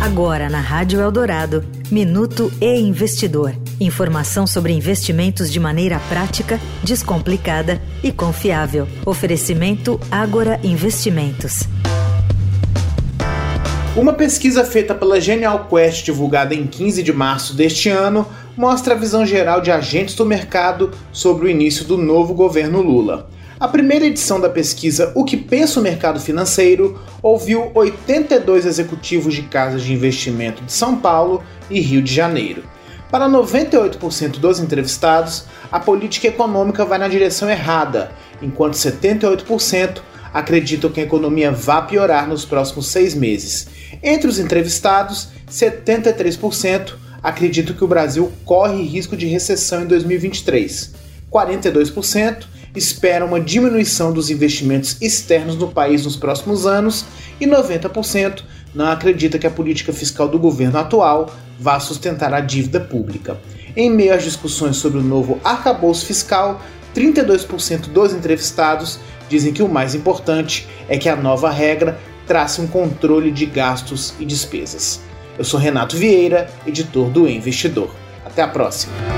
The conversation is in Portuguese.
Agora na Rádio Eldorado, Minuto e Investidor. Informação sobre investimentos de maneira prática, descomplicada e confiável. Oferecimento Agora Investimentos. Uma pesquisa feita pela Genial Quest, divulgada em 15 de março deste ano, mostra a visão geral de agentes do mercado sobre o início do novo governo Lula. A primeira edição da pesquisa O que pensa o mercado financeiro ouviu 82 executivos de casas de investimento de São Paulo e Rio de Janeiro. Para 98% dos entrevistados, a política econômica vai na direção errada, enquanto 78% acreditam que a economia vá piorar nos próximos seis meses. Entre os entrevistados, 73% acreditam que o Brasil corre risco de recessão em 2023. 42% espera uma diminuição dos investimentos externos no país nos próximos anos e 90% não acredita que a política fiscal do governo atual vá sustentar a dívida pública. Em meio às discussões sobre o novo arcabouço fiscal, 32% dos entrevistados dizem que o mais importante é que a nova regra trace um controle de gastos e despesas. Eu sou Renato Vieira, editor do Investidor. Até a próxima.